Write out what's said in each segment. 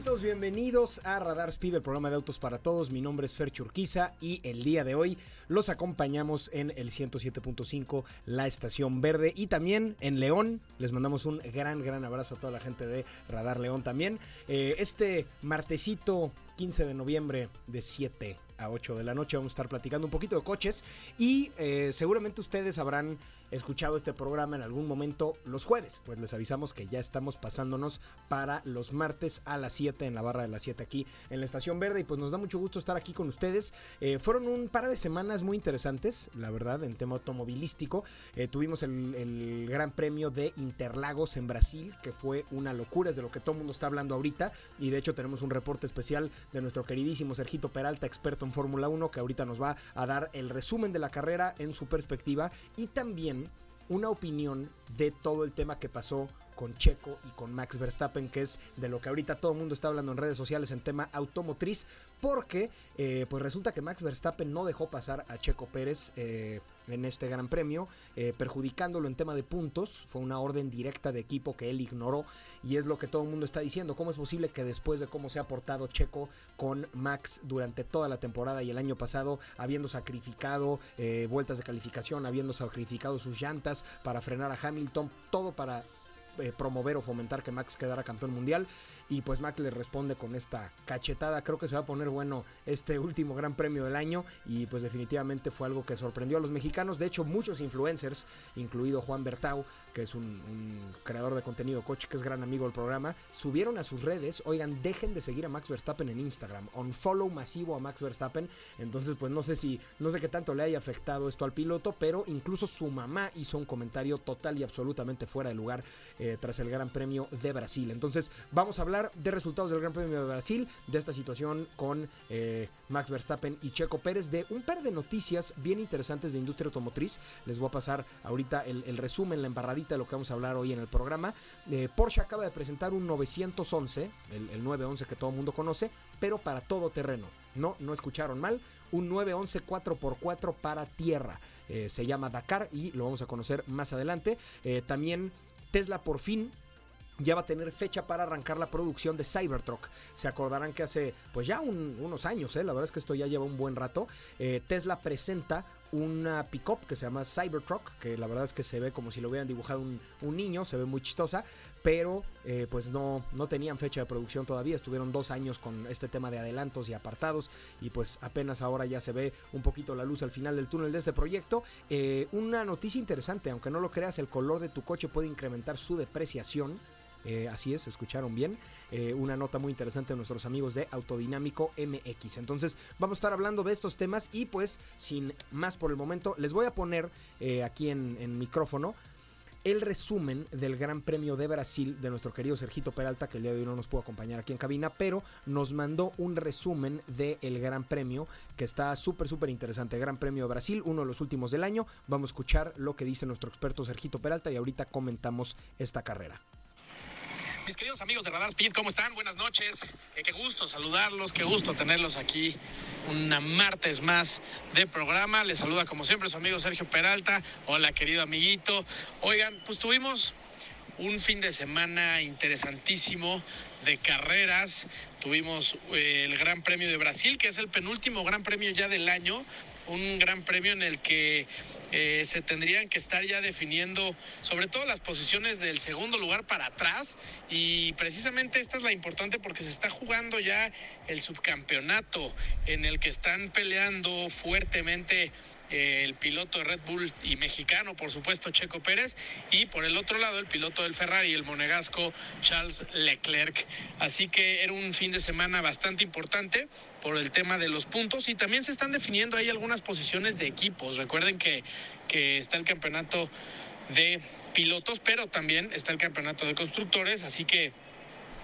Bienvenidos a Radar Speed, el programa de autos para todos. Mi nombre es Fer Churquiza y el día de hoy los acompañamos en el 107.5, la estación verde y también en León. Les mandamos un gran, gran abrazo a toda la gente de Radar León también. Eh, este martesito 15 de noviembre de 7 a 8 de la noche vamos a estar platicando un poquito de coches y eh, seguramente ustedes habrán escuchado este programa en algún momento los jueves, pues les avisamos que ya estamos pasándonos para los martes a las 7 en la barra de las 7 aquí en la Estación Verde y pues nos da mucho gusto estar aquí con ustedes. Eh, fueron un par de semanas muy interesantes, la verdad, en tema automovilístico. Eh, tuvimos el, Gran Premio de Interlagos en Brasil, que fue una locura, es de lo que todo el mundo está hablando ahorita y de hecho tenemos un reporte especial de nuestro queridísimo Sergito Peralta, experto en Fórmula 1, que ahorita nos va a dar el resumen de la carrera en su perspectiva y también una opinión de todo el tema que pasó con Checo y con Max Verstappen, que es de lo que ahorita todo el mundo está hablando en redes sociales en tema automotriz, porque eh, pues resulta que Max Verstappen no dejó pasar a Checo Pérez eh, en este gran premio, eh, perjudicándolo en tema de puntos, fue una orden directa de equipo que él ignoró y es lo que todo el mundo está diciendo, ¿cómo es posible que después de cómo se ha portado Checo con Max durante toda la temporada y el año pasado, habiendo sacrificado vueltas de calificación, habiendo sacrificado sus llantas para frenar a Hamilton, todo para eh, promover o fomentar que Max quedara campeón mundial. Y pues Max le responde con esta cachetada. Creo que se va a poner bueno este último gran premio del año. Y pues definitivamente fue algo que sorprendió a los mexicanos. De hecho, muchos influencers, incluido Juan Bertau, que es un, creador de contenido coche, que es gran amigo del programa, subieron a sus redes. Oigan, dejen de seguir a Max Verstappen en Instagram. On follow masivo a Max Verstappen. Entonces, pues no sé si, no sé qué tanto le haya afectado esto al piloto, pero incluso su mamá hizo un comentario total y absolutamente fuera de lugar eh, tras el Gran Premio de Brasil. Entonces, vamos a hablar de resultados del Gran Premio de Brasil, de esta situación con eh, Max Verstappen y Checo Pérez, de un par de noticias bien interesantes de industria automotriz. Les voy a pasar ahorita el, resumen, la embarradita de lo que vamos a hablar hoy en el programa. Eh, Porsche acaba de presentar un 911, el, el 911 que todo mundo conoce, pero para todo terreno. No, no escucharon mal. Un 911 4x4 para tierra. Eh, se llama Dakar y lo vamos a conocer más adelante. Eh, también Tesla por fin ya va a tener fecha para arrancar la producción de Cybertruck. Se acordarán que hace pues ya un, unos años, ¿eh? la verdad es que esto ya lleva un buen rato. Eh, Tesla presenta una pickup que se llama Cybertruck, que la verdad es que se ve como si lo hubieran dibujado un, un niño, se ve muy chistosa, pero eh, pues no, no tenían fecha de producción todavía, estuvieron dos años con este tema de adelantos y apartados y pues apenas ahora ya se ve un poquito la luz al final del túnel de este proyecto. Eh, una noticia interesante, aunque no lo creas, el color de tu coche puede incrementar su depreciación. Eh, así es, escucharon bien. Eh, una nota muy interesante de nuestros amigos de Autodinámico MX. Entonces, vamos a estar hablando de estos temas y pues, sin más por el momento, les voy a poner eh, aquí en, micrófono el resumen del Gran Premio de Brasil de nuestro querido Sergito Peralta, que el día de hoy no nos pudo acompañar aquí en cabina, pero nos mandó un resumen del Gran Premio que está súper, súper interesante. Gran Premio de Brasil, uno de los últimos del año. Vamos a escuchar lo que dice nuestro experto Sergito Peralta y ahorita comentamos esta carrera. Mis queridos amigos de Radar Speed, ¿cómo están? Buenas noches. Eh, qué gusto saludarlos, qué gusto tenerlos aquí una martes más de programa. Les saluda como siempre su amigo Sergio Peralta. Hola, querido amiguito. Oigan, pues tuvimos un fin de semana interesantísimo de carreras. Tuvimos eh, el Gran Premio de Brasil, que es el penúltimo Gran Premio ya del año. Un gran premio en el que eh, se tendrían que estar ya definiendo sobre todo las posiciones del segundo lugar para atrás. Y precisamente esta es la importante porque se está jugando ya el subcampeonato en el que están peleando fuertemente el piloto de Red Bull y mexicano, por supuesto, Checo Pérez, y por el otro lado el piloto del Ferrari, el monegasco Charles Leclerc. Así que era un fin de semana bastante importante por el tema de los puntos y también se están definiendo ahí algunas posiciones de equipos. Recuerden que, que está el campeonato de pilotos, pero también está el campeonato de constructores, así que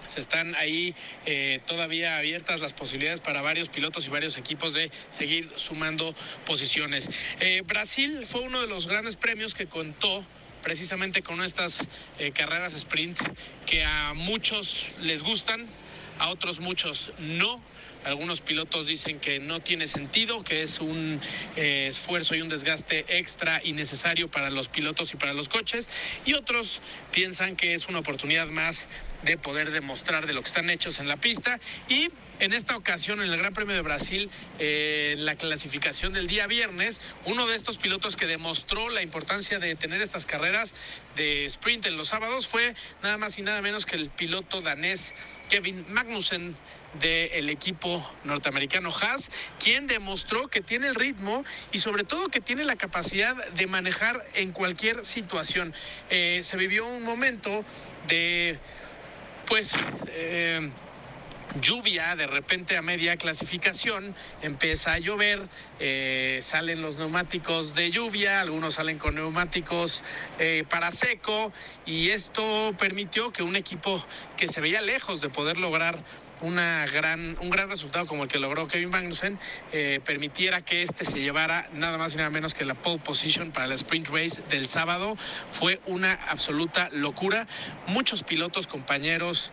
se están ahí eh, todavía abiertas las posibilidades para varios pilotos y varios equipos de seguir sumando posiciones. Eh, Brasil fue uno de los grandes premios que contó precisamente con estas eh, carreras sprint que a muchos les gustan, a otros muchos no. Algunos pilotos dicen que no tiene sentido, que es un esfuerzo y un desgaste extra y necesario para los pilotos y para los coches. Y otros piensan que es una oportunidad más de poder demostrar de lo que están hechos en la pista. Y en esta ocasión, en el Gran Premio de Brasil, eh, la clasificación del día viernes, uno de estos pilotos que demostró la importancia de tener estas carreras de sprint en los sábados fue nada más y nada menos que el piloto danés Kevin Magnussen del equipo norteamericano Haas, quien demostró que tiene el ritmo y sobre todo que tiene la capacidad de manejar en cualquier situación. Eh, se vivió un momento de, pues, eh, lluvia, de repente a media clasificación empieza a llover, eh, salen los neumáticos de lluvia, algunos salen con neumáticos eh, para seco y esto permitió que un equipo que se veía lejos de poder lograr una gran, un gran resultado como el que logró Kevin Magnussen eh, permitiera que este se llevara nada más y nada menos que la pole position para el sprint race del sábado. Fue una absoluta locura. Muchos pilotos, compañeros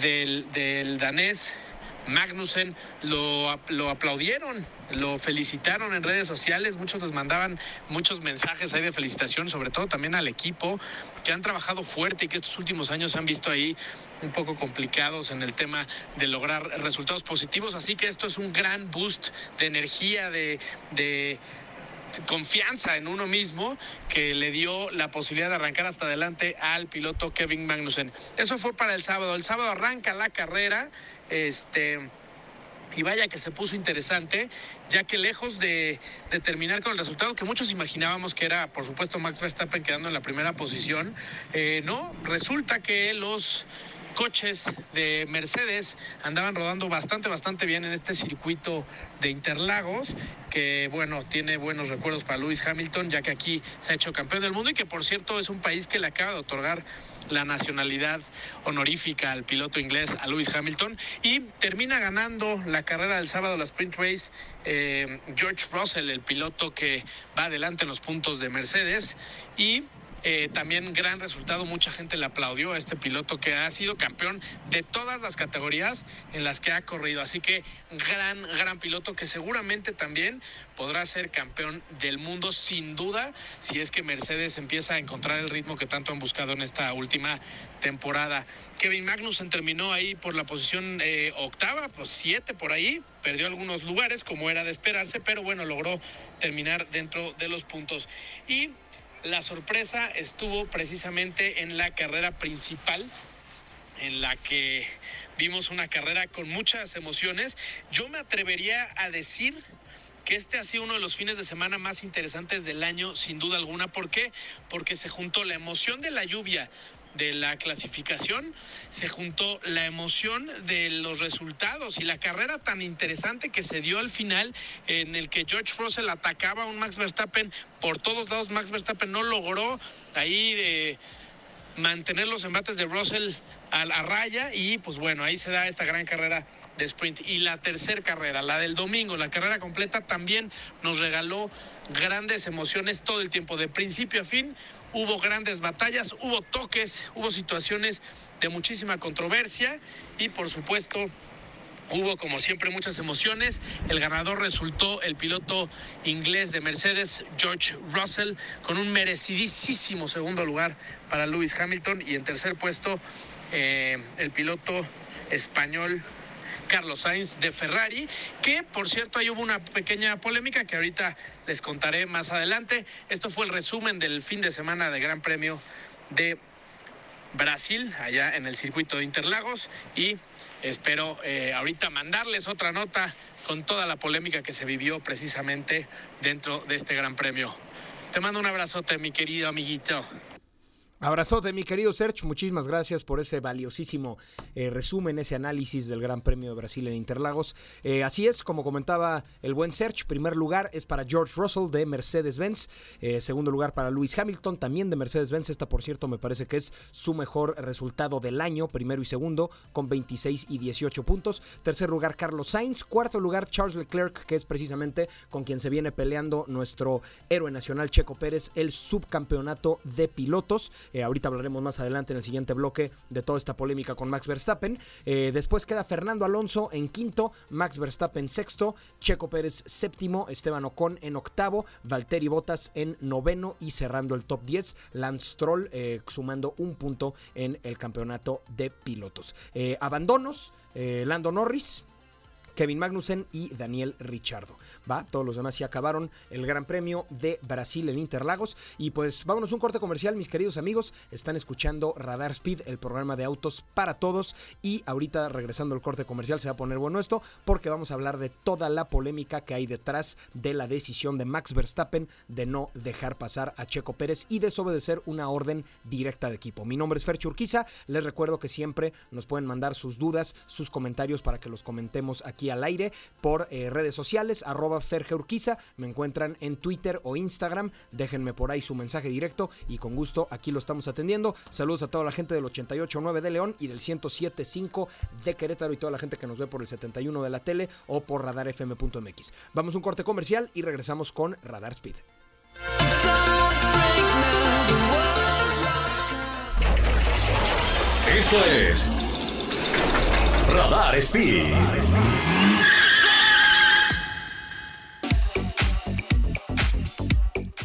del, del danés Magnussen lo, lo, aplaudieron, lo felicitaron en redes sociales, muchos les mandaban muchos mensajes ahí de felicitación, sobre todo también al equipo, que han trabajado fuerte y que estos últimos años han visto ahí un poco complicados en el tema de lograr resultados positivos, así que esto es un gran boost de energía, de, de confianza en uno mismo que le dio la posibilidad de arrancar hasta adelante al piloto Kevin Magnussen. Eso fue para el sábado. El sábado arranca la carrera. Este, y vaya que se puso interesante, ya que lejos de, terminar con el resultado que muchos imaginábamos que era, por supuesto, Max Verstappen quedando en la primera posición, eh, no, resulta que los coches de Mercedes andaban rodando bastante, bastante bien en este circuito de Interlagos, que bueno, tiene buenos recuerdos para Lewis Hamilton, ya que aquí se ha hecho campeón del mundo y que por cierto es un país que le acaba de otorgar la nacionalidad honorífica al piloto inglés, a Lewis Hamilton, y termina ganando la carrera del sábado, la sprint race, eh, George Russell, el piloto que va adelante en los puntos de Mercedes, y eh, también gran resultado, mucha gente le aplaudió a este piloto que ha sido campeón de todas las categorías en las que ha corrido. Así que gran, gran piloto que seguramente también podrá ser campeón del mundo sin duda si es que Mercedes empieza a encontrar el ritmo que tanto han buscado en esta última temporada. Kevin Magnussen terminó ahí por la posición eh, octava, pues siete por ahí, perdió algunos lugares como era de esperarse, pero bueno, logró terminar dentro de los puntos. Y la sorpresa estuvo precisamente en la carrera principal, en la que vimos una carrera con muchas emociones. Yo me atrevería a decir que este ha sido uno de los fines de semana más interesantes del año, sin duda alguna. ¿Por qué? Porque se juntó la emoción de la lluvia, de la clasificación, se juntó la emoción de los resultados y la carrera tan interesante que se dio al final, en el que George Russell atacaba a un Max Verstappen por todos lados. Max Verstappen no logró ahí de mantener los embates de Russell a la raya y pues bueno, ahí se da esta gran carrera de sprint. Y la tercera carrera, la del domingo, la carrera completa, también nos regaló grandes emociones todo el tiempo, de principio a fin hubo grandes batallas, hubo toques, hubo situaciones de muchísima controversia y por supuesto hubo como siempre muchas emociones. El ganador resultó el piloto inglés de Mercedes, George Russell, con un merecidísimo segundo lugar para Lewis Hamilton y en tercer puesto eh, el piloto español Carlos Sainz de Ferrari, que por cierto ahí hubo una pequeña polémica que ahorita les contaré más adelante. Esto fue el resumen del fin de semana de Gran Premio de Brasil, allá en el circuito de Interlagos, y espero eh, ahorita mandarles otra nota con toda la polémica que se vivió precisamente dentro de este Gran Premio. Te mando un abrazote, mi querido amiguito. Abrazote, mi querido Serge. Muchísimas gracias por ese valiosísimo eh, resumen, ese análisis del Gran Premio de Brasil en Interlagos. Eh, así es, como comentaba el buen Serge, primer lugar es para George Russell de Mercedes-Benz. Eh, segundo lugar para Lewis Hamilton, también de Mercedes-Benz. Esta, por cierto, me parece que es su mejor resultado del año, primero y segundo, con 26 y 18 puntos. Tercer lugar, Carlos Sainz. Cuarto lugar, Charles Leclerc, que es precisamente con quien se viene peleando nuestro héroe nacional, Checo Pérez, el subcampeonato de pilotos. Eh, ahorita hablaremos más adelante en el siguiente bloque de toda esta polémica con Max Verstappen. Eh, después queda Fernando Alonso en quinto, Max Verstappen sexto, Checo Pérez séptimo, Esteban Ocon en octavo, Valtteri Bottas en noveno y cerrando el top 10, Lance Stroll eh, sumando un punto en el campeonato de pilotos. abandonos, Lando Norris Kevin Magnussen y Daniel Richardo. Va, todos los demás ya acabaron el Gran Premio de Brasil en Interlagos. Y pues vámonos un corte comercial, mis queridos amigos. Están escuchando Radar Speed, el programa de autos para todos. Y ahorita regresando al corte comercial se va a poner bueno esto porque vamos a hablar de toda la polémica que hay detrás de la decisión de Max Verstappen de no dejar pasar a Checo Pérez y desobedecer una orden directa de equipo. Mi nombre es Fer Churquiza. Les recuerdo que siempre nos pueden mandar sus dudas, sus comentarios para que los comentemos aquí al aire por eh, redes sociales, arroba Fergeurquiza, me encuentran en Twitter o Instagram, déjenme por ahí su mensaje directo y con gusto aquí lo estamos atendiendo. Saludos a toda la gente del 88.9 de León y del 107.5 de Querétaro y toda la gente que nos ve por el 71 de la tele o por radarfm.mx. Vamos un corte comercial y regresamos con Radar Speed. Esto es Radar Speed.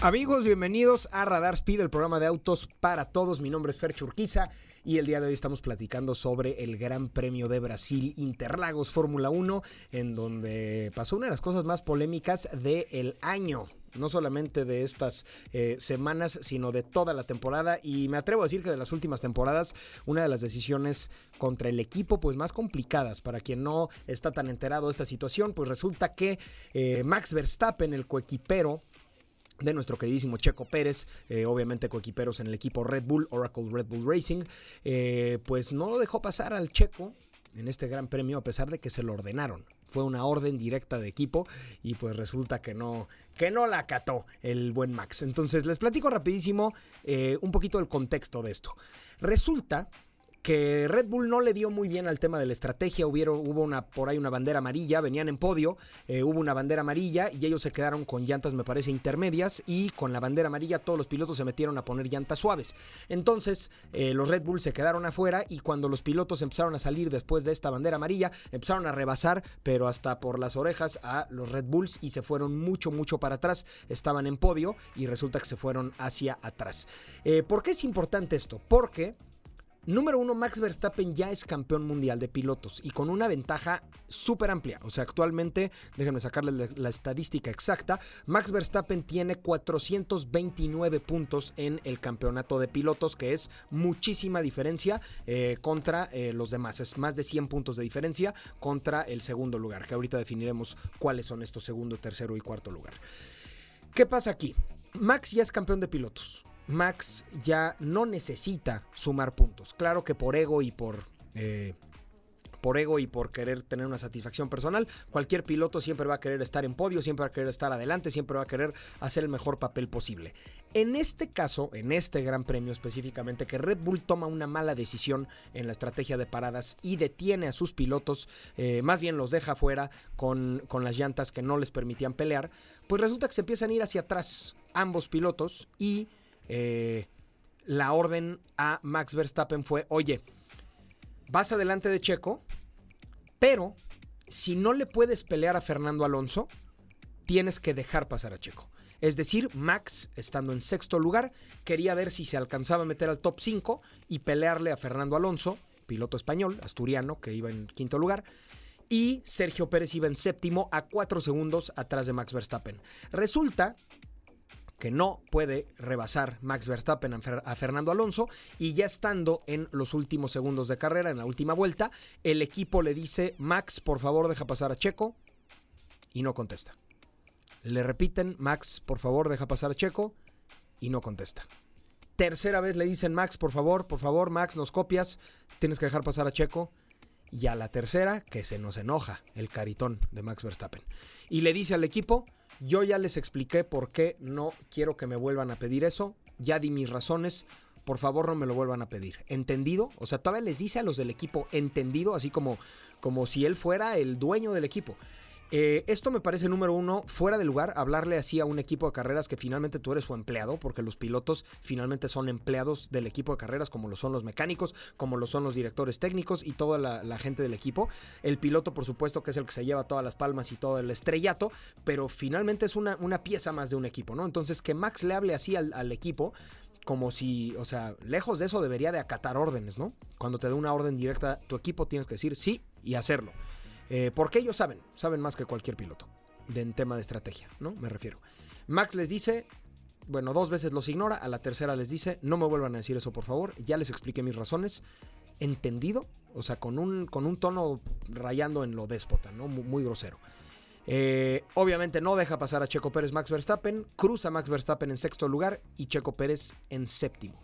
Amigos, bienvenidos a Radar Speed, el programa de autos para todos. Mi nombre es Fer Churquiza y el día de hoy estamos platicando sobre el Gran Premio de Brasil Interlagos Fórmula 1, en donde pasó una de las cosas más polémicas del año no solamente de estas eh, semanas, sino de toda la temporada. Y me atrevo a decir que de las últimas temporadas, una de las decisiones contra el equipo, pues más complicadas. Para quien no está tan enterado de esta situación, pues resulta que eh, Max Verstappen, el coequipero, de nuestro queridísimo Checo Pérez, eh, obviamente coequiperos en el equipo Red Bull, Oracle Red Bull Racing, pues no lo dejó pasar al Checo en este gran premio a pesar de que se lo ordenaron. Fue una orden directa de equipo y pues resulta que no, que no la acató el buen Max. Entonces les platico rapidísimo eh, un poquito del contexto de esto. Resulta que Red Bull no le dio muy bien al tema de la estrategia. Hubieron, hubo una, por ahí una bandera amarilla, venían en podio, eh, hubo una bandera amarilla y ellos se quedaron con llantas, me parece, intermedias y con la bandera amarilla todos los pilotos se metieron a poner llantas suaves. Entonces eh, los Red Bull se quedaron afuera y cuando los pilotos empezaron a salir después de esta bandera amarilla, empezaron a rebasar, pero hasta por las orejas a los Red Bulls y se fueron mucho, mucho para atrás. Estaban en podio y resulta que se fueron hacia atrás. Eh, ¿Por qué es importante esto? Porque Número uno, Max Verstappen ya es campeón mundial de pilotos y con una ventaja súper amplia. O sea, actualmente, déjenme sacarle la, estadística exacta, Max Verstappen tiene 429 puntos en el campeonato de pilotos, que es muchísima diferencia eh, contra eh, los demás. Es más de 100 puntos de diferencia contra el segundo lugar, que ahorita definiremos cuáles son estos segundo, tercero y cuarto lugar. ¿Qué pasa aquí? Max ya es campeón de pilotos. Max ya no necesita sumar puntos. Claro que por ego y por... Eh, por ego y por querer tener una satisfacción personal, cualquier piloto siempre va a querer estar en podio, siempre va a querer estar adelante, siempre va a querer hacer el mejor papel posible. En este caso, en este gran premio específicamente, que Red Bull toma una mala decisión en la estrategia de paradas y detiene a sus pilotos, eh, más bien los deja fuera con, con las llantas que no les permitían pelear, pues resulta que se empiezan a ir hacia atrás ambos pilotos y eh, la orden a Max Verstappen fue, oye, vas adelante de Checo, pero si no le puedes pelear a Fernando Alonso, tienes que dejar pasar a Checo. Es decir, Max, estando en sexto lugar, quería ver si se alcanzaba a meter al top 5 y pelearle a Fernando Alonso, piloto español, asturiano, que iba en quinto lugar. Y Sergio Pérez iba en séptimo a cuatro segundos atrás de Max Verstappen. Resulta que no puede rebasar Max Verstappen a Fernando Alonso y ya estando en los últimos segundos de carrera, en la última vuelta, el equipo le dice, Max, por favor, deja pasar a Checo y no contesta. Le repiten, Max, por favor, deja pasar a Checo y no contesta. Tercera vez le dicen, Max, por favor, por favor, Max, nos copias, tienes que dejar pasar a Checo. Y a la tercera, que se nos enoja el caritón de Max Verstappen. Y le dice al equipo, yo ya les expliqué por qué no quiero que me vuelvan a pedir eso, ya di mis razones, por favor no me lo vuelvan a pedir. ¿Entendido? O sea, todavía les dice a los del equipo, entendido, así como, como si él fuera el dueño del equipo. Eh, esto me parece, número uno, fuera de lugar, hablarle así a un equipo de carreras que finalmente tú eres su empleado, porque los pilotos finalmente son empleados del equipo de carreras, como lo son los mecánicos, como lo son los directores técnicos y toda la, gente del equipo. El piloto, por supuesto, que es el que se lleva todas las palmas y todo el estrellato, pero finalmente es una, una pieza más de un equipo, ¿no? Entonces, que Max le hable así al, equipo, como si, o sea, lejos de eso debería de acatar órdenes, ¿no? Cuando te da una orden directa, tu equipo tienes que decir sí y hacerlo. Eh, porque ellos saben, saben más que cualquier piloto en tema de estrategia, ¿no? Me refiero. Max les dice, bueno, dos veces los ignora, a la tercera les dice, no me vuelvan a decir eso, por favor, ya les expliqué mis razones, entendido, o sea, con un, con un tono rayando en lo déspota, ¿no? Muy, grosero. Eh, obviamente no deja pasar a Checo Pérez Max Verstappen, cruza Max Verstappen en sexto lugar y Checo Pérez en séptimo.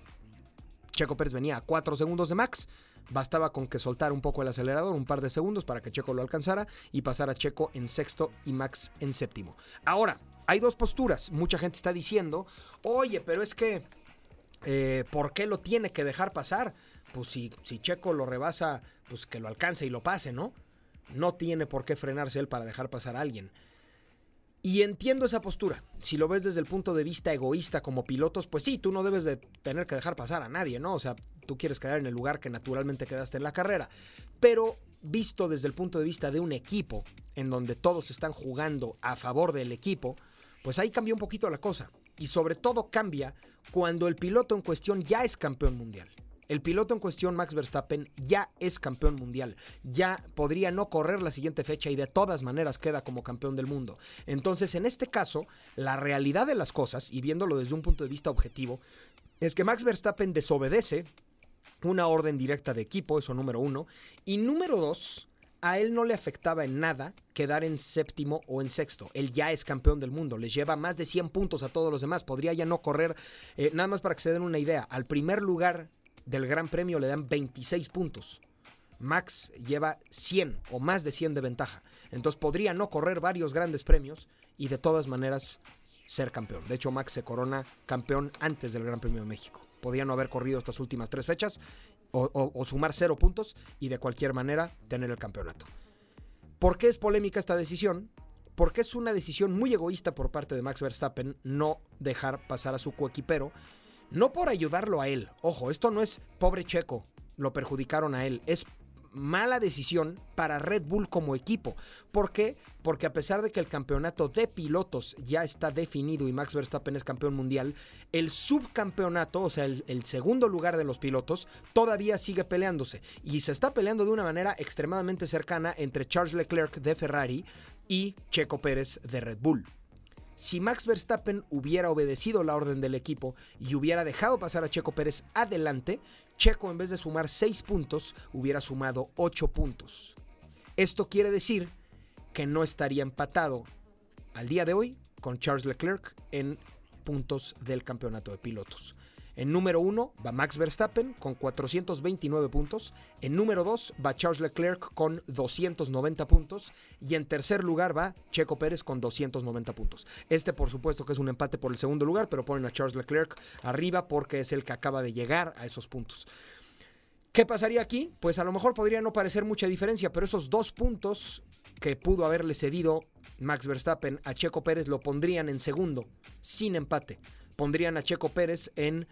Checo Pérez venía a cuatro segundos de Max, Bastaba con que soltara un poco el acelerador, un par de segundos para que Checo lo alcanzara y pasara Checo en sexto y Max en séptimo. Ahora, hay dos posturas. Mucha gente está diciendo, oye, pero es que, eh, ¿por qué lo tiene que dejar pasar? Pues si, si Checo lo rebasa, pues que lo alcance y lo pase, ¿no? No tiene por qué frenarse él para dejar pasar a alguien. Y entiendo esa postura. Si lo ves desde el punto de vista egoísta como pilotos, pues sí, tú no debes de tener que dejar pasar a nadie, ¿no? O sea, tú quieres quedar en el lugar que naturalmente quedaste en la carrera. Pero visto desde el punto de vista de un equipo, en donde todos están jugando a favor del equipo, pues ahí cambia un poquito la cosa. Y sobre todo cambia cuando el piloto en cuestión ya es campeón mundial. El piloto en cuestión, Max Verstappen, ya es campeón mundial. Ya podría no correr la siguiente fecha y de todas maneras queda como campeón del mundo. Entonces, en este caso, la realidad de las cosas, y viéndolo desde un punto de vista objetivo, es que Max Verstappen desobedece una orden directa de equipo, eso número uno. Y número dos, a él no le afectaba en nada quedar en séptimo o en sexto. Él ya es campeón del mundo, le lleva más de 100 puntos a todos los demás. Podría ya no correr, eh, nada más para que se den una idea, al primer lugar del Gran Premio le dan 26 puntos. Max lleva 100 o más de 100 de ventaja. Entonces podría no correr varios grandes premios y de todas maneras ser campeón. De hecho, Max se corona campeón antes del Gran Premio de México podía no haber corrido estas últimas tres fechas o, sumar cero puntos y de cualquier manera tener el campeonato. ¿Por qué es polémica esta decisión? Porque es una decisión muy egoísta por parte de Max Verstappen no dejar pasar a su coequipero, no por ayudarlo a él. Ojo, esto no es pobre Checo, lo perjudicaron a él, es mala decisión para Red Bull como equipo. ¿Por qué? Porque a pesar de que el campeonato de pilotos ya está definido y Max Verstappen es campeón mundial, el subcampeonato, o sea, el, el, segundo lugar de los pilotos, todavía sigue peleándose. Y se está peleando de una manera extremadamente cercana entre Charles Leclerc de Ferrari y Checo Pérez de Red Bull. Si Max Verstappen hubiera obedecido la orden del equipo y hubiera dejado pasar a Checo Pérez adelante, Checo en vez de sumar 6 puntos, hubiera sumado 8 puntos. Esto quiere decir que no estaría empatado al día de hoy con Charles Leclerc en puntos del campeonato de pilotos. En número 1 va Max Verstappen con 429 puntos. En número 2 va Charles Leclerc con 290 puntos. Y en tercer lugar va Checo Pérez con 290 puntos. Este por supuesto que es un empate por el segundo lugar, pero ponen a Charles Leclerc arriba porque es el que acaba de llegar a esos puntos. ¿Qué pasaría aquí? Pues a lo mejor podría no parecer mucha diferencia, pero esos dos puntos que pudo haberle cedido Max Verstappen a Checo Pérez lo pondrían en segundo, sin empate pondrían a Checo Pérez en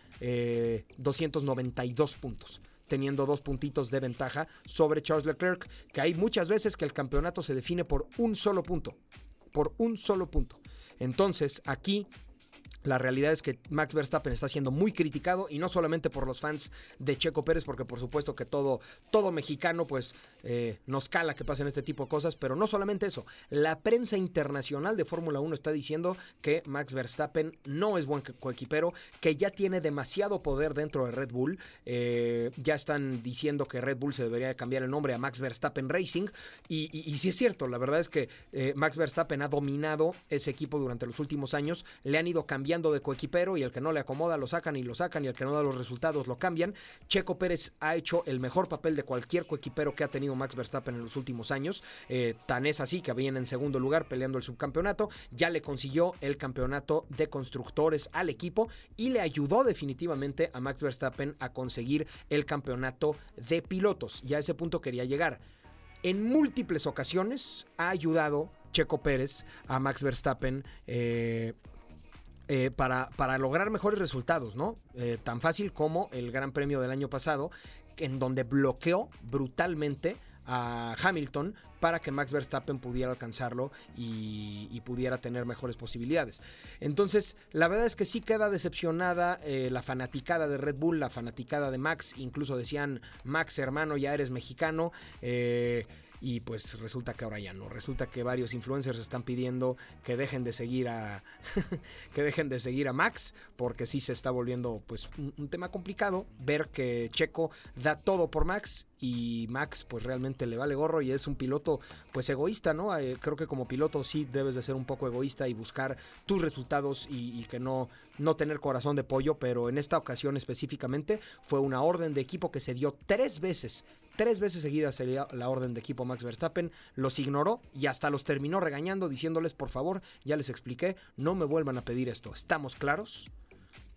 292 eh, puntos teniendo dos puntitos de ventaja sobre Charles Leclerc, que hay muchas veces que el campeonato se define por un solo punto, por un solo punto. Entonces, aquí la realidad es que Max Verstappen está siendo muy criticado y no solamente por los fans de Checo Pérez, porque por supuesto que todo, todo mexicano pues eh, nos cala que pasen este tipo de cosas, pero no solamente eso, la prensa internacional de Fórmula 1 está diciendo que Max Verstappen no es buen coequipero, que ya tiene demasiado poder dentro de Red Bull, eh, ya están diciendo que Red Bull se debería cambiar el nombre a Max Verstappen Racing y, y, sí es cierto, la verdad es que eh, Max Verstappen ha dominado ese equipo durante los últimos años, le han ido cambiando cambiando de coequipero y el que no le acomoda lo sacan y lo sacan y el que no da los resultados lo cambian. Checo Pérez ha hecho el mejor papel de cualquier coequipero que ha tenido Max Verstappen en los últimos años. Eh, tan es así que viene en segundo lugar peleando el subcampeonato. Ya le consiguió el campeonato de constructores al equipo y le ayudó definitivamente a Max Verstappen a conseguir el campeonato de pilotos. Y a ese punto quería llegar. En múltiples ocasiones ha ayudado Checo Pérez a Max Verstappen eh, eh, para, para, lograr mejores resultados, ¿no? Tan fácil como el Gran Premio del año pasado, en donde bloqueó brutalmente a Hamilton para que Max Verstappen pudiera alcanzarlo y, pudiera tener mejores posibilidades. Entonces, la verdad es que sí queda decepcionada la fanaticada de Red Bull, la fanaticada de Max, incluso decían, Max hermano, ya eres mexicano. Eh, y pues resulta que ahora ya no. Resulta que varios influencers están pidiendo que dejen de seguir a que dejen de seguir a Max porque sí se está volviendo pues un, tema complicado ver que Checo da todo por Max y Max pues realmente le vale gorro y es un piloto pues egoísta, ¿no? Eh, creo que como piloto sí debes de ser un poco egoísta y buscar tus resultados y, que no, no tener corazón de pollo, pero en esta ocasión específicamente fue una orden de equipo que se dio tres veces Tres veces seguidas sería la orden de equipo Max Verstappen, los ignoró y hasta los terminó regañando diciéndoles, por favor, ya les expliqué, no me vuelvan a pedir esto. ¿Estamos claros?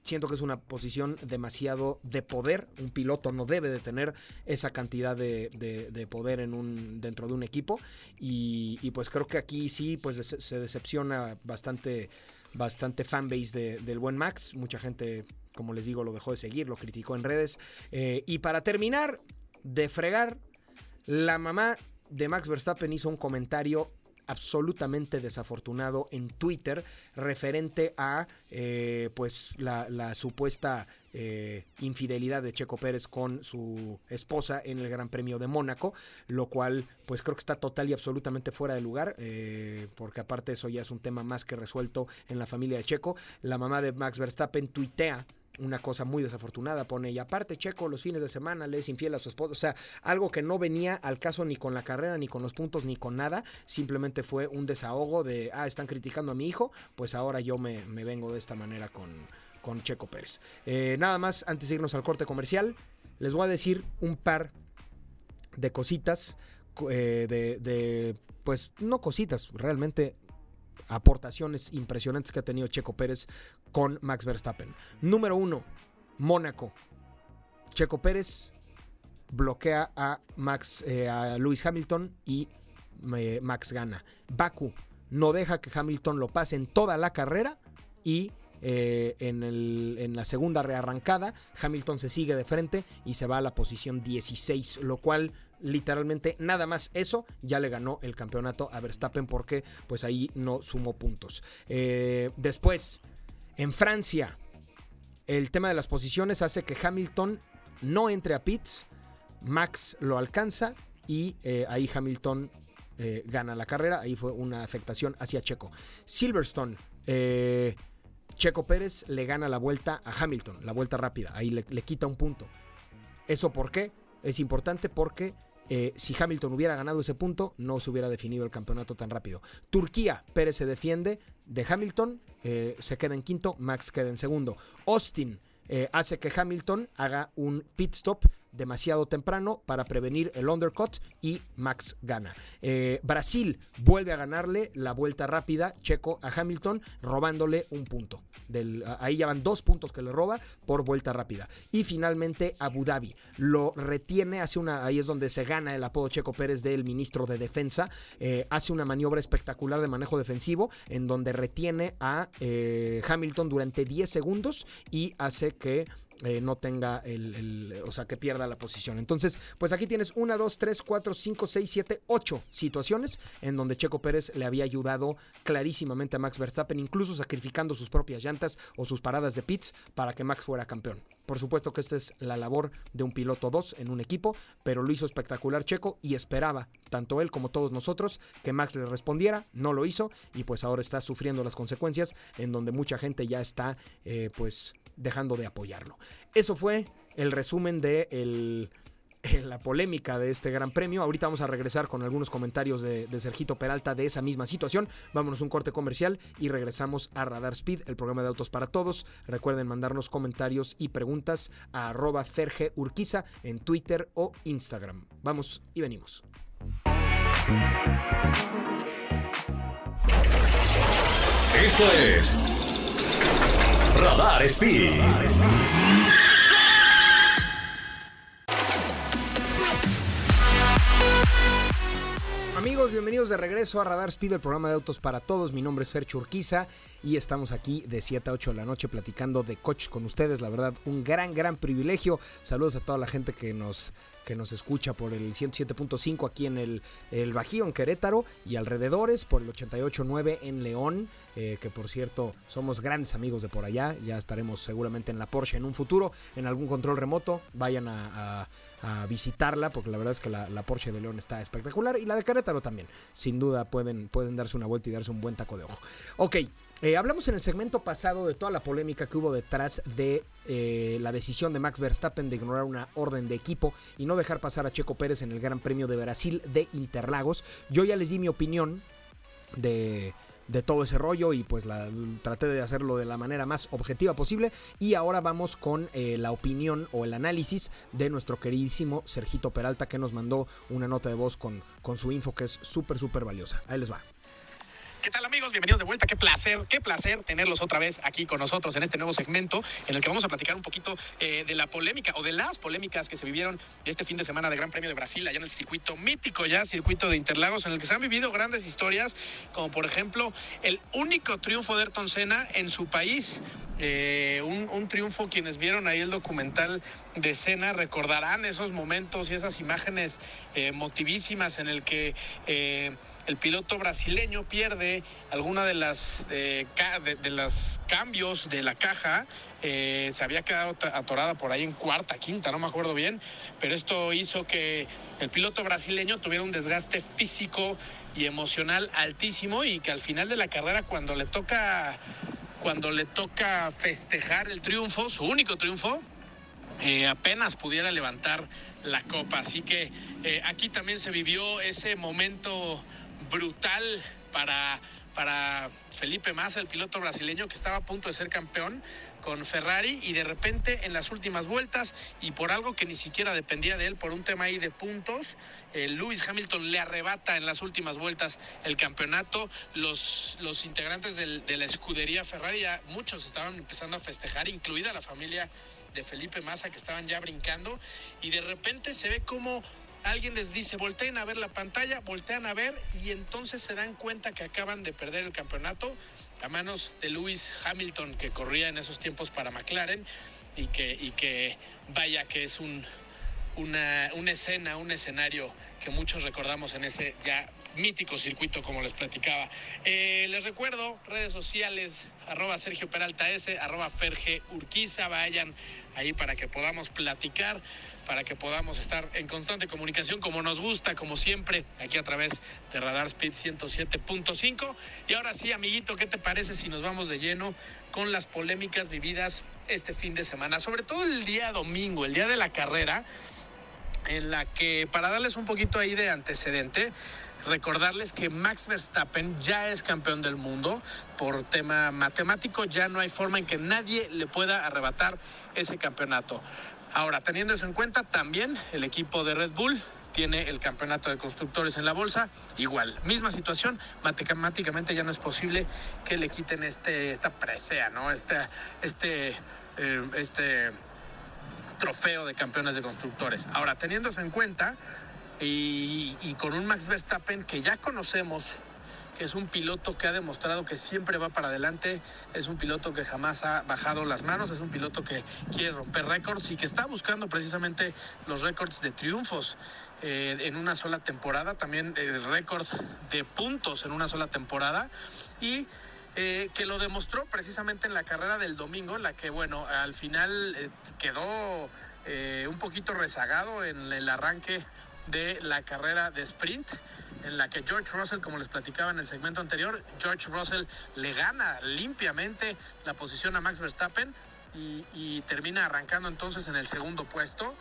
Siento que es una posición demasiado de poder. Un piloto no debe de tener esa cantidad de, poder en un, dentro de un equipo. Y, pues creo que aquí sí pues se decepciona bastante, bastante fanbase del buen Max. Mucha gente, como les digo, lo dejó de seguir, lo criticó en redes. Eh, y para terminar, de fregar, la mamá de Max Verstappen hizo un comentario absolutamente desafortunado en Twitter referente a eh, pues la, supuesta eh, infidelidad de Checo Pérez con su esposa en el Gran Premio de Mónaco, lo cual pues creo que está total y absolutamente fuera de lugar, eh, porque aparte eso ya es un tema más que resuelto en la familia de Checo. La mamá de Max Verstappen tuitea una cosa muy desafortunada, pone, y aparte Checo los fines de semana le es infiel a su esposa, o sea, algo que no venía al caso ni con la carrera, ni con los puntos, ni con nada, simplemente fue un desahogo de, ah, están criticando a mi hijo, pues ahora yo me, vengo de esta manera con, con Checo Pérez. Eh, nada más, antes de irnos al corte comercial, les voy a decir un par de cositas, eh, de, de, pues no cositas, realmente aportaciones impresionantes que ha tenido Checo Pérez con Max Verstappen. Número uno, Mónaco. Checo Pérez bloquea a Max, eh, a Lewis Hamilton y eh, Max gana. Baku no deja que Hamilton lo pase en toda la carrera y eh, en, en, la segunda rearrancada Hamilton se sigue de frente y se va a la posición 16, lo cual literalmente nada más eso ya le ganó el campeonato a Verstappen porque pues ahí no sumó puntos. Después, en Francia, el tema de las posiciones hace que Hamilton no entre a pits, Max lo alcanza y eh, ahí Hamilton eh, gana la carrera, ahí fue una afectación hacia Checo. Silverstone, Checo Pérez le gana la vuelta a Hamilton, la vuelta rápida, ahí le, le quita un punto. ¿Eso por qué? Es importante porque eh, si Hamilton hubiera ganado ese punto, no se hubiera definido el campeonato tan rápido. Turquía, Pérez se defiende de Hamilton, eh, se queda en quinto, Max queda en segundo. Austin eh, hace que Hamilton haga un pit stop demasiado temprano para prevenir el undercut y Max gana. Eh, Brasil vuelve a ganarle la vuelta rápida Checo a Hamilton robándole un punto. Ahí ya van dos puntos que le roba por vuelta rápida. Y finalmente Abu Dhabi lo retiene, hace una, ahí es donde se gana el apodo Checo Pérez del ministro de Defensa, eh, hace una maniobra espectacular de manejo defensivo en donde retiene a eh, Hamilton durante 10 segundos y hace que eh, no tenga el, o sea, que pierda la posición. Entonces, pues aquí tienes una, dos, tres, cuatro, cinco, seis, siete, ocho situaciones en donde Checo Pérez le había ayudado clarísimamente a Max Verstappen, incluso sacrificando sus propias llantas o sus paradas de pits para que Max fuera campeón. Por supuesto que esta es la labor de un piloto 2 en un equipo, pero lo hizo espectacular Checo y esperaba, tanto él como todos nosotros, que Max le respondiera, no lo hizo y pues ahora está sufriendo las consecuencias en donde mucha gente ya está eh, pues dejando de apoyarlo. Eso fue el resumen de la polémica de este gran premio. Ahorita vamos a regresar con algunos comentarios de, de, Sergito Peralta de esa misma situación. Vámonos un corte comercial y regresamos a Radar Speed, el programa de autos para todos. Recuerden mandarnos comentarios y preguntas a arroba Ferge Urquiza en Twitter o Instagram. Vamos y venimos. Esto es Radar Speed. Amigos, bienvenidos de regreso a Radar Speed, el programa de autos para todos. Mi nombre es Fer Churquiza y estamos aquí de 7 a 8 de la noche platicando de coches con ustedes. La verdad, un gran, gran privilegio. Saludos a toda la gente que nos que nos escucha por el 107.5 aquí en el, el, Bajío, en Querétaro y alrededores, por el 88.9 en León, eh, que por cierto somos grandes amigos de por allá, ya estaremos seguramente en la Porsche en un futuro, en algún control remoto, vayan a, a, visitarla, porque la verdad es que la, la, Porsche de León está espectacular y la de Querétaro también, sin duda pueden, pueden darse una vuelta y darse un buen taco de ojo. Ok, eh, hablamos en el segmento pasado de toda la polémica que hubo detrás de eh, la decisión de Max Verstappen de ignorar una orden de equipo y no dejar pasar a Checo Pérez en el Gran Premio de Brasil de Interlagos. Yo ya les di mi opinión de, todo ese rollo y pues traté de hacerlo de la manera más objetiva posible y ahora vamos con eh, la opinión o el análisis de nuestro queridísimo Sergito Peralta que nos mandó una nota de voz con, con su info que es súper súper valiosa. Ahí les va. ¿Qué tal amigos? Bienvenidos de vuelta. Qué placer, qué placer tenerlos otra vez aquí con nosotros en este nuevo segmento en el que vamos a platicar un poquito eh, de la polémica o de las polémicas que se vivieron este fin de semana de Gran Premio de Brasil, allá en el circuito mítico ya, circuito de Interlagos, en el que se han vivido grandes historias, como por ejemplo el único triunfo de Ayrton Senna en su país. Eh, un, un, triunfo, quienes vieron ahí el documental de Senna recordarán esos momentos y esas imágenes eh, motivísimas en el que eh, el piloto brasileño pierde alguna de las eh, de, de los cambios de la caja. Eh, se había quedado atorada por ahí en cuarta, quinta, no me acuerdo bien, pero esto hizo que el piloto brasileño tuviera un desgaste físico y emocional altísimo y que al final de la carrera cuando le toca cuando le toca festejar el triunfo, su único triunfo, eh, apenas pudiera levantar la copa. Así que aquí también se vivió ese momento brutal para, para Felipe Massa, el piloto brasileño que estaba a punto de ser campeón con Ferrari y de repente en las últimas vueltas y por algo que ni siquiera dependía de él, por un tema ahí de puntos, eh, Lewis Hamilton le arrebata en las últimas vueltas el campeonato. Los, los integrantes de la escudería Ferrari, ya muchos estaban empezando a festejar, incluida la familia de Felipe Massa que estaban ya brincando y de repente se ve como alguien les dice volteen a ver la pantalla, voltean a ver y entonces se dan cuenta que acaban de perder el campeonato a manos de Lewis Hamilton que corría en esos tiempos para McLaren y que, vaya que es un, una, una escena, un escenario que muchos recordamos en ese ya mítico circuito como les platicaba. Eh, les recuerdo, redes sociales, arroba Sergio Peralta S, arroba Ferge Urquiza, vayan ahí para que podamos platicar, para que podamos estar en constante comunicación como nos gusta, como siempre, aquí a través de Radar Speed 107.5. Y ahora sí, amiguito, ¿qué te parece si nos vamos de lleno con las polémicas vividas este fin de semana? Sobre todo el día domingo, el día de la carrera, en la que, para darles un poquito ahí de antecedente, recordarles que Max Verstappen ya es campeón del mundo por tema matemático, ya no hay forma en que nadie le pueda arrebatar ese campeonato. Ahora, teniendo eso en cuenta, también el equipo de Red Bull tiene el campeonato de constructores en la bolsa, igual, misma situación, matemáticamente ya no es posible que le quiten este, esta presea, ¿no? Este, este, eh, este trofeo de campeones de constructores. Ahora, teniendo eso en cuenta, y, con un Max Verstappen que ya conocemos, es un piloto que ha demostrado que siempre va para adelante, es un piloto que jamás ha bajado las manos, es un piloto que quiere romper récords y que está buscando precisamente los récords de triunfos eh, en una sola temporada, también el récord de puntos en una sola temporada y eh, que lo demostró precisamente en la carrera del domingo, en la que, bueno, al final eh, quedó eh, un poquito rezagado en el arranque de la carrera de sprint en la que George Russell, como les platicaba en el segmento anterior, George Russell le gana limpiamente la posición a Max Verstappen y, termina arrancando entonces en el segundo puesto.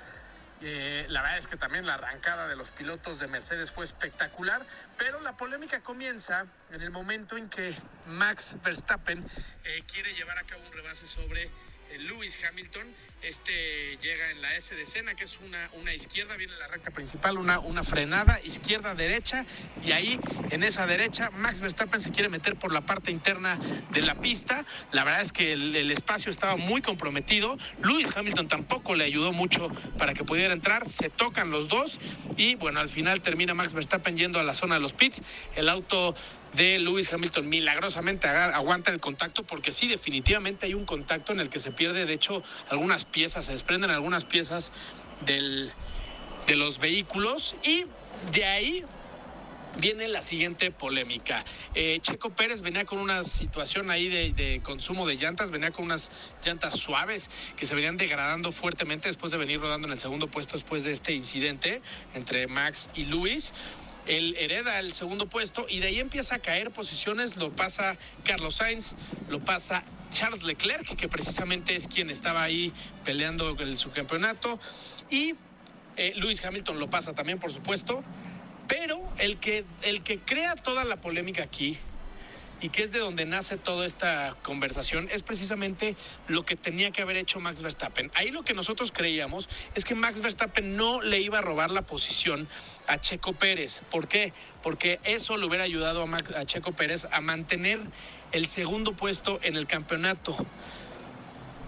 Eh, la verdad es que también la arrancada de los pilotos de Mercedes fue espectacular, pero la polémica comienza en el momento en que Max Verstappen eh, quiere llevar a cabo un rebase sobre eh, Lewis Hamilton este llega en la S de escena, que es una, una izquierda, viene la recta principal, una, una frenada, izquierda, derecha, y ahí en esa derecha Max Verstappen se quiere meter por la parte interna de la pista. La verdad es que el, el espacio estaba muy comprometido. Lewis Hamilton tampoco le ayudó mucho para que pudiera entrar. Se tocan los dos y bueno, al final termina Max Verstappen yendo a la zona de los pits. El auto de Lewis Hamilton. Milagrosamente aguanta el contacto porque sí, definitivamente hay un contacto en el que se pierde, de hecho, algunas piezas, se desprenden algunas piezas del, de los vehículos y de ahí viene la siguiente polémica. Eh, Checo Pérez venía con una situación ahí de, consumo de llantas, venía con unas llantas suaves que se venían degradando fuertemente después de venir rodando en el segundo puesto después de este incidente entre Max y Luis él hereda el segundo puesto y de ahí empieza a caer posiciones, lo pasa Carlos Sainz, lo pasa Charles Leclerc, que precisamente es quien estaba ahí peleando el subcampeonato, y eh, Lewis Hamilton lo pasa también, por supuesto, pero el que, el que crea toda la polémica aquí y que es de donde nace toda esta conversación, es precisamente lo que tenía que haber hecho Max Verstappen. Ahí lo que nosotros creíamos es que Max Verstappen no le iba a robar la posición a Checo Pérez. ¿Por qué? Porque eso le hubiera ayudado a, a Checo Pérez a mantener el segundo puesto en el campeonato.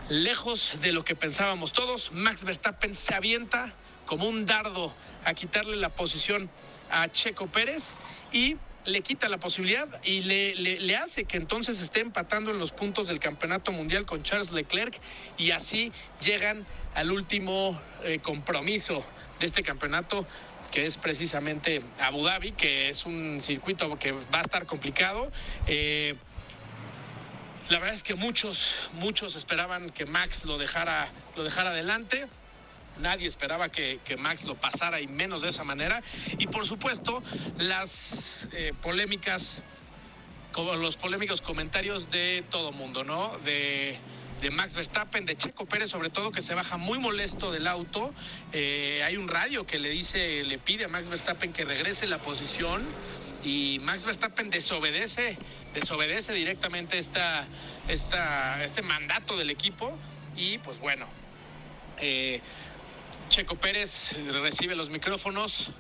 Lejos de lo que pensábamos todos, Max Verstappen se avienta como un dardo a quitarle la posición a Checo Pérez y le quita la posibilidad y le, le, hace que entonces esté empatando en los puntos del campeonato mundial con Charles Leclerc y así llegan al último eh, compromiso de este campeonato que es precisamente Abu Dhabi, que es un circuito que va a estar complicado. Eh, la verdad es que muchos, muchos esperaban que Max lo dejara, lo dejara adelante. Nadie esperaba que, Max lo pasara y menos de esa manera. Y por supuesto, las eh, polémicas, como los polémicos comentarios de todo mundo, ¿no? De, de, Max Verstappen, de Checo Pérez, sobre todo, que se baja muy molesto del auto. Eh, hay un radio que le dice, le pide a Max Verstappen que regrese la posición. Y Max Verstappen desobedece, desobedece directamente esta, esta, este mandato del equipo. Y pues bueno. Eh, Checo Pérez recibe los micrófonos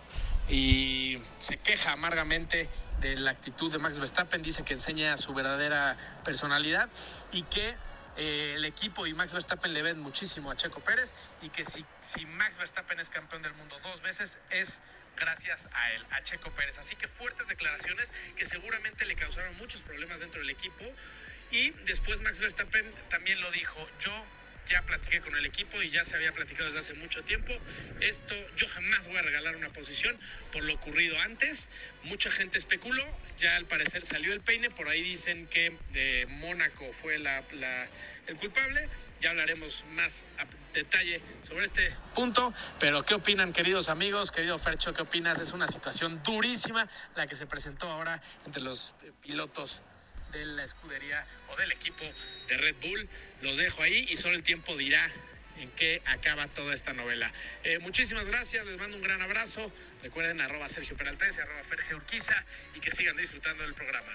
y se queja amargamente de la actitud de Max Verstappen, dice que enseña su verdadera personalidad y que eh, el equipo y Max Verstappen le ven muchísimo a Checo Pérez y que si, si Max Verstappen es campeón del mundo dos veces es gracias a él, a Checo Pérez. Así que fuertes declaraciones que seguramente le causaron muchos problemas dentro del equipo. Y después Max Verstappen también lo dijo, yo ya platiqué con el equipo y ya se había platicado desde hace mucho tiempo. Esto yo jamás voy a regalar una posición por lo ocurrido antes. Mucha gente especuló, ya al parecer salió el peine, por ahí dicen que de Mónaco fue la, el culpable. Ya hablaremos más a detalle sobre este punto. Pero, ¿qué opinan, queridos amigos? Querido Fercho, ¿qué opinas? Es una situación durísima la que se presentó ahora entre los pilotos de la escudería o del equipo de Red Bull. Los dejo ahí y solo el tiempo dirá en qué acaba toda esta novela. Eh, muchísimas gracias, les mando un gran abrazo. Recuerden arroba Sergio Peraltense, arroba Ferge Urquiza y que sigan disfrutando del programa.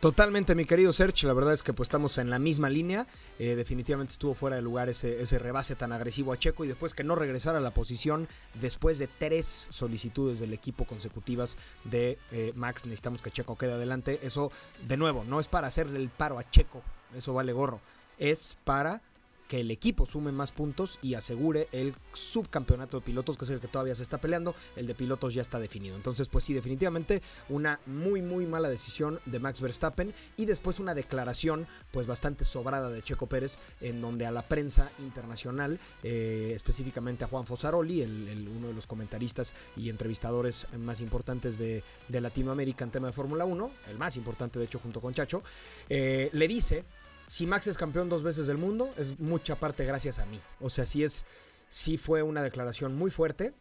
Totalmente, mi querido Sergio. La verdad es que pues estamos en la misma línea. Eh, definitivamente estuvo fuera de lugar ese, ese, rebase tan agresivo a Checo y después que no regresara a la posición después de tres solicitudes del equipo consecutivas de eh, Max, necesitamos que Checo quede adelante. Eso, de nuevo, no es para hacerle el paro a Checo. Eso vale gorro. Es para que el equipo sume más puntos y asegure el subcampeonato de pilotos, que es el que todavía se está peleando. El de pilotos ya está definido. Entonces, pues sí, definitivamente una muy, muy mala decisión de Max Verstappen. Y después una declaración, pues bastante sobrada de Checo Pérez, en donde a la prensa internacional, eh, específicamente a Juan Fosaroli, el, uno de los comentaristas y entrevistadores más importantes de, de Latinoamérica en tema de Fórmula 1, el más importante de hecho junto con Chacho, eh, le dice si Max es campeón dos veces del mundo, es mucha parte gracias a mí. O sea, sí es, sí fue una declaración muy fuerte.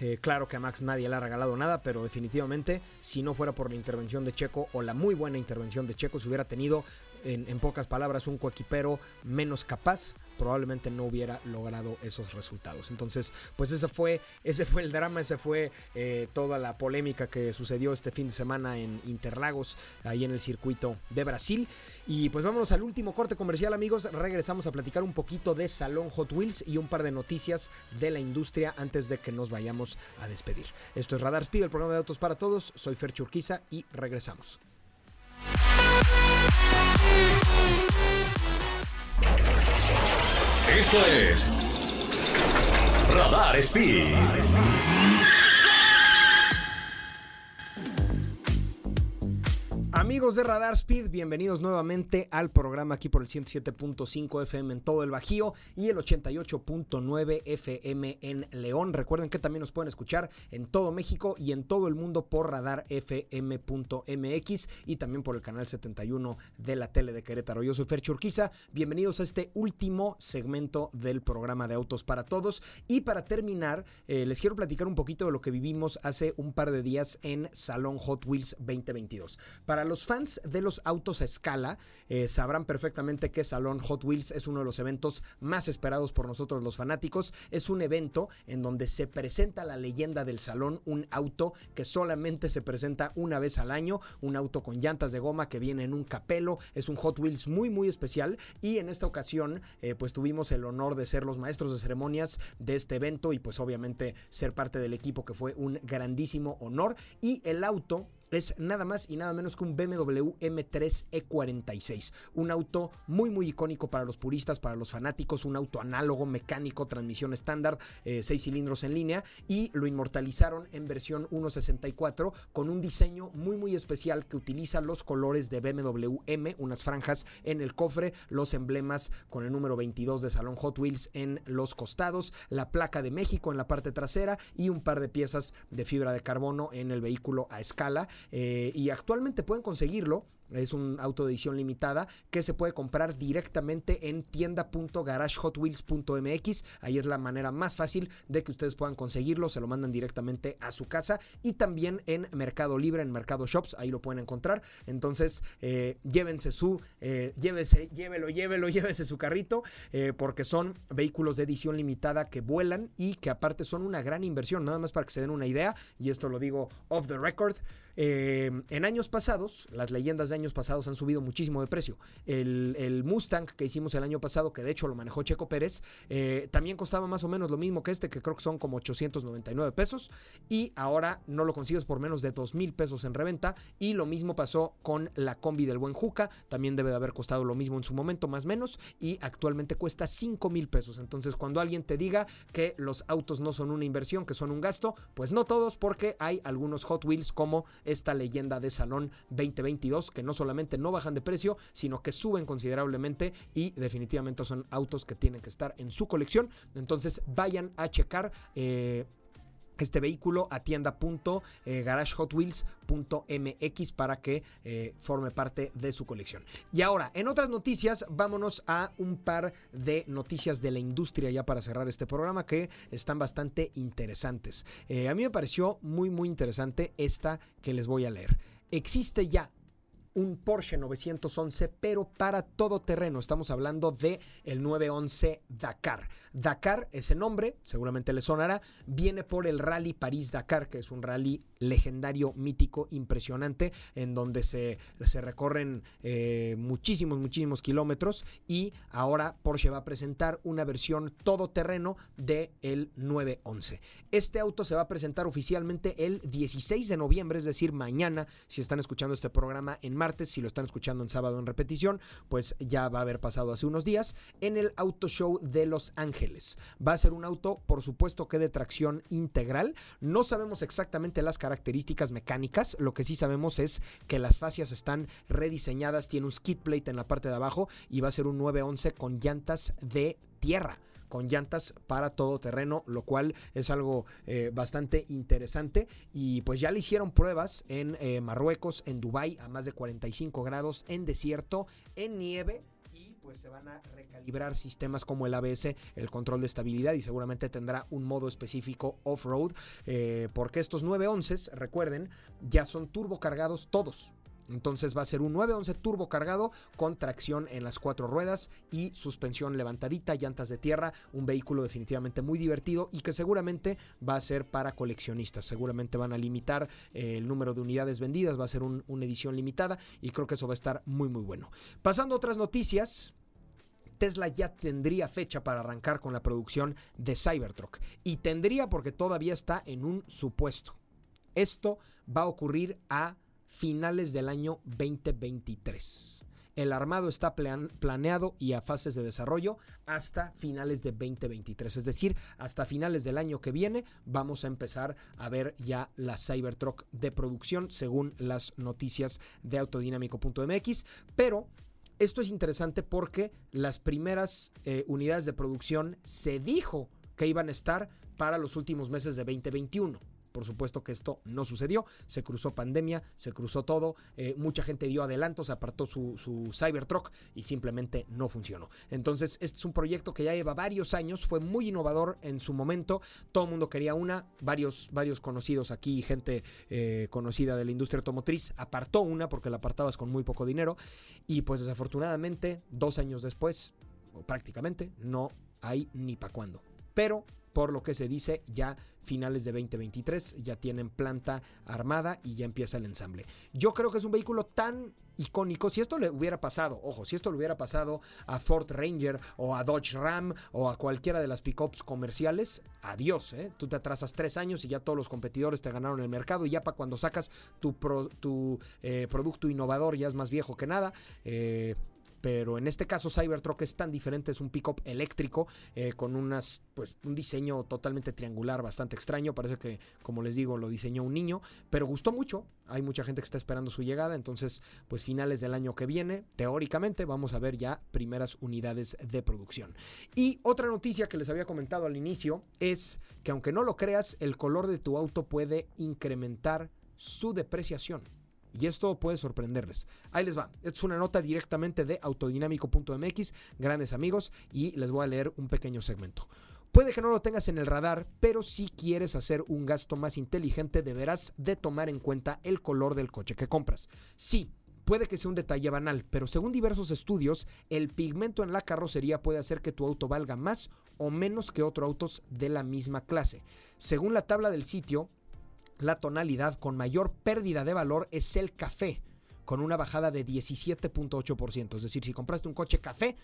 Eh, claro que a Max nadie le ha regalado nada, pero definitivamente, si no fuera por la intervención de Checo o la muy buena intervención de Checo, se hubiera tenido, en, en pocas palabras, un coequipero menos capaz probablemente no hubiera logrado esos resultados. Entonces, pues ese fue, ese fue el drama, ese fue eh, toda la polémica que sucedió este fin de semana en Interlagos, ahí en el circuito de Brasil. Y pues vámonos al último corte comercial, amigos. Regresamos a platicar un poquito de Salón Hot Wheels y un par de noticias de la industria antes de que nos vayamos a despedir. Esto es Radar Speed, el programa de autos para todos. Soy Fer Churquiza y regresamos. Esto es Radar Speed. Amigos de Radar Speed, bienvenidos nuevamente al programa aquí por el 107.5 FM en todo el Bajío y el 88.9 FM en León. Recuerden que también nos pueden escuchar en todo México y en todo el mundo por radarfm.mx y también por el canal 71 de la tele de Querétaro. Yo soy Fer Churquiza. Bienvenidos a este último segmento del programa de Autos para Todos. Y para terminar, eh, les quiero platicar un poquito de lo que vivimos hace un par de días en Salón Hot Wheels 2022. Para los fans de los autos a escala, eh, sabrán perfectamente que Salón Hot Wheels es uno de los eventos más esperados por nosotros los fanáticos. Es un evento en donde se presenta la leyenda del salón, un auto que solamente se presenta una vez al año, un auto con llantas de goma que viene en un capelo, es un Hot Wheels muy muy especial y en esta ocasión eh, pues tuvimos el honor de ser los maestros de ceremonias de este evento y pues obviamente ser parte del equipo que fue un grandísimo honor y el auto es nada más y nada menos que un BMW M3 E46. Un auto muy muy icónico para los puristas, para los fanáticos, un auto análogo, mecánico, transmisión estándar, 6 eh, cilindros en línea y lo inmortalizaron en versión 1.64 con un diseño muy muy especial que utiliza los colores de BMW M, unas franjas en el cofre, los emblemas con el número 22 de Salón Hot Wheels en los costados, la placa de México en la parte trasera y un par de piezas de fibra de carbono en el vehículo a escala eh, y actualmente pueden conseguirlo es un auto de edición limitada que se puede comprar directamente en tienda.garagehotwheels.mx. Ahí es la manera más fácil de que ustedes puedan conseguirlo. Se lo mandan directamente a su casa y también en Mercado Libre, en Mercado Shops. Ahí lo pueden encontrar. Entonces, eh, llévense su, eh, llévese, llévelo, llévelo, llévese su carrito eh, porque son vehículos de edición limitada que vuelan y que aparte son una gran inversión. Nada más para que se den una idea, y esto lo digo off the record. en años pasados, las leyendas de años pasados han subido muchísimo de precio. El, Mustang que hicimos el año pasado, que de hecho lo manejó Checo Pérez, eh, también costaba más o menos lo mismo que este, que creo que son como 899 pesos. Y ahora no lo consigues por menos de 2 mil pesos en reventa. Y lo mismo pasó con la combi del Buen Juca. También debe de haber costado lo mismo en su momento, más o menos. Y actualmente cuesta 5 mil pesos. Entonces, cuando alguien te diga que los autos no son una inversión, que son un gasto, pues no todos, porque hay algunos Hot Wheels como esta leyenda de Salón 2022 que no solamente no bajan de precio, sino que suben considerablemente y definitivamente son autos que tienen que estar en su colección. Entonces vayan a checar. Eh, este vehículo a tienda.garagehotwheels.mx para que eh, forme parte de su colección. Y ahora, en otras noticias, vámonos a un par de noticias de la industria ya para cerrar este programa que están bastante interesantes. Eh, a mí me pareció muy, muy interesante esta que les voy a leer. Existe ya un Porsche 911, pero para todo terreno. Estamos hablando de el 911 Dakar. Dakar, ese nombre, seguramente le sonará, viene por el Rally París-Dakar, que es un rally legendario, mítico, impresionante, en donde se, se recorren eh, muchísimos, muchísimos kilómetros. Y ahora Porsche va a presentar una versión todoterreno de el 911. Este auto se va a presentar oficialmente el 16 de noviembre, es decir, mañana, si están escuchando este programa en martes, si lo están escuchando en sábado en repetición, pues ya va a haber pasado hace unos días, en el Auto Show de Los Ángeles. Va a ser un auto, por supuesto que de tracción integral. No sabemos exactamente las características mecánicas, lo que sí sabemos es que las fascias están rediseñadas, tiene un skid plate en la parte de abajo y va a ser un 911 con llantas de tierra con llantas para todo terreno, lo cual es algo eh, bastante interesante. Y pues ya le hicieron pruebas en eh, Marruecos, en Dubai a más de 45 grados, en desierto, en nieve pues se van a recalibrar sistemas como el ABS, el control de estabilidad y seguramente tendrá un modo específico off-road, eh, porque estos 911, recuerden, ya son turbo cargados todos Entonces va a ser un 911 turbo cargado con tracción en las cuatro ruedas y suspensión levantadita, llantas de tierra, un vehículo definitivamente muy divertido y que seguramente va a ser para coleccionistas. Seguramente van a limitar eh, el número de unidades vendidas, va a ser una edición limitada y creo que eso va a estar muy muy bueno. Pasando a otras noticias, Tesla ya tendría fecha para arrancar con la producción de Cybertruck. Y tendría porque todavía está en un supuesto. Esto va a ocurrir a finales del año 2023. El armado está planeado y a fases de desarrollo hasta finales de 2023. Es decir, hasta finales del año que viene vamos a empezar a ver ya la Cybertruck de producción según las noticias de autodinámico.mx. Pero esto es interesante porque las primeras eh, unidades de producción se dijo que iban a estar para los últimos meses de 2021. Por supuesto que esto no sucedió, se cruzó pandemia, se cruzó todo, eh, mucha gente dio adelantos, apartó su, su Cybertruck y simplemente no funcionó. Entonces, este es un proyecto que ya lleva varios años, fue muy innovador en su momento, todo el mundo quería una, varios, varios conocidos aquí, gente eh, conocida de la industria automotriz, apartó una porque la apartabas con muy poco dinero y pues desafortunadamente, dos años después, o prácticamente, no hay ni para cuándo. Pero por lo que se dice ya finales de 2023 ya tienen planta armada y ya empieza el ensamble. Yo creo que es un vehículo tan icónico. Si esto le hubiera pasado, ojo, si esto le hubiera pasado a Ford Ranger o a Dodge Ram o a cualquiera de las pickups comerciales, adiós, ¿eh? Tú te atrasas tres años y ya todos los competidores te ganaron el mercado y ya para cuando sacas tu, tu eh, producto innovador ya es más viejo que nada. Eh, pero en este caso Cybertruck es tan diferente, es un pickup eléctrico eh, con unas, pues, un diseño totalmente triangular, bastante extraño, parece que, como les digo, lo diseñó un niño, pero gustó mucho, hay mucha gente que está esperando su llegada, entonces, pues finales del año que viene, teóricamente, vamos a ver ya primeras unidades de producción. Y otra noticia que les había comentado al inicio es que aunque no lo creas, el color de tu auto puede incrementar su depreciación. Y esto puede sorprenderles. Ahí les va. Es una nota directamente de autodinámico.mx, grandes amigos, y les voy a leer un pequeño segmento. Puede que no lo tengas en el radar, pero si quieres hacer un gasto más inteligente deberás de tomar en cuenta el color del coche que compras. Sí, puede que sea un detalle banal, pero según diversos estudios, el pigmento en la carrocería puede hacer que tu auto valga más o menos que otros autos de la misma clase. Según la tabla del sitio, la tonalidad con mayor pérdida de valor es el café, con una bajada de 17.8%. Es decir, si compraste un coche café,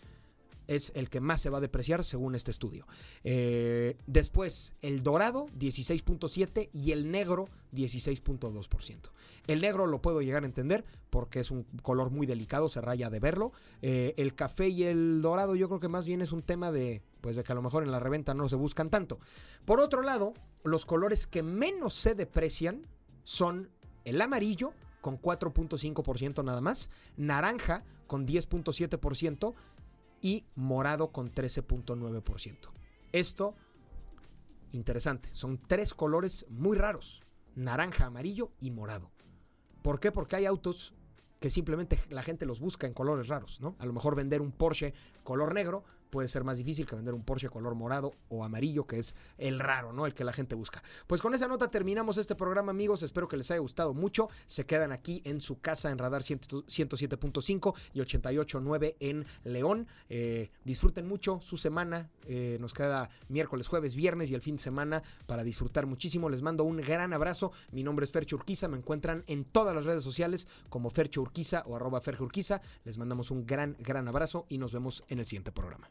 es el que más se va a depreciar según este estudio. Eh, después, el dorado 16.7 y el negro 16.2%. El negro lo puedo llegar a entender porque es un color muy delicado, se raya de verlo. Eh, el café y el dorado yo creo que más bien es un tema de, pues de que a lo mejor en la reventa no se buscan tanto. Por otro lado, los colores que menos se deprecian son el amarillo con 4.5% nada más, naranja con 10.7% y morado con 13.9%. Esto, interesante, son tres colores muy raros, naranja, amarillo y morado. ¿Por qué? Porque hay autos que simplemente la gente los busca en colores raros, ¿no? A lo mejor vender un Porsche color negro puede ser más difícil que vender un Porsche color morado o amarillo, que es el raro, ¿no? El que la gente busca. Pues con esa nota terminamos este programa, amigos. Espero que les haya gustado mucho. Se quedan aquí en su casa en Radar 107.5 y 88.9 en León. Eh, disfruten mucho su semana. Eh, nos queda miércoles, jueves, viernes y el fin de semana para disfrutar muchísimo. Les mando un gran abrazo. Mi nombre es Fercho Urquiza. Me encuentran en todas las redes sociales como Fercho Urquiza o arroba Fercho Urquiza. Les mandamos un gran, gran abrazo y nos vemos en el siguiente programa.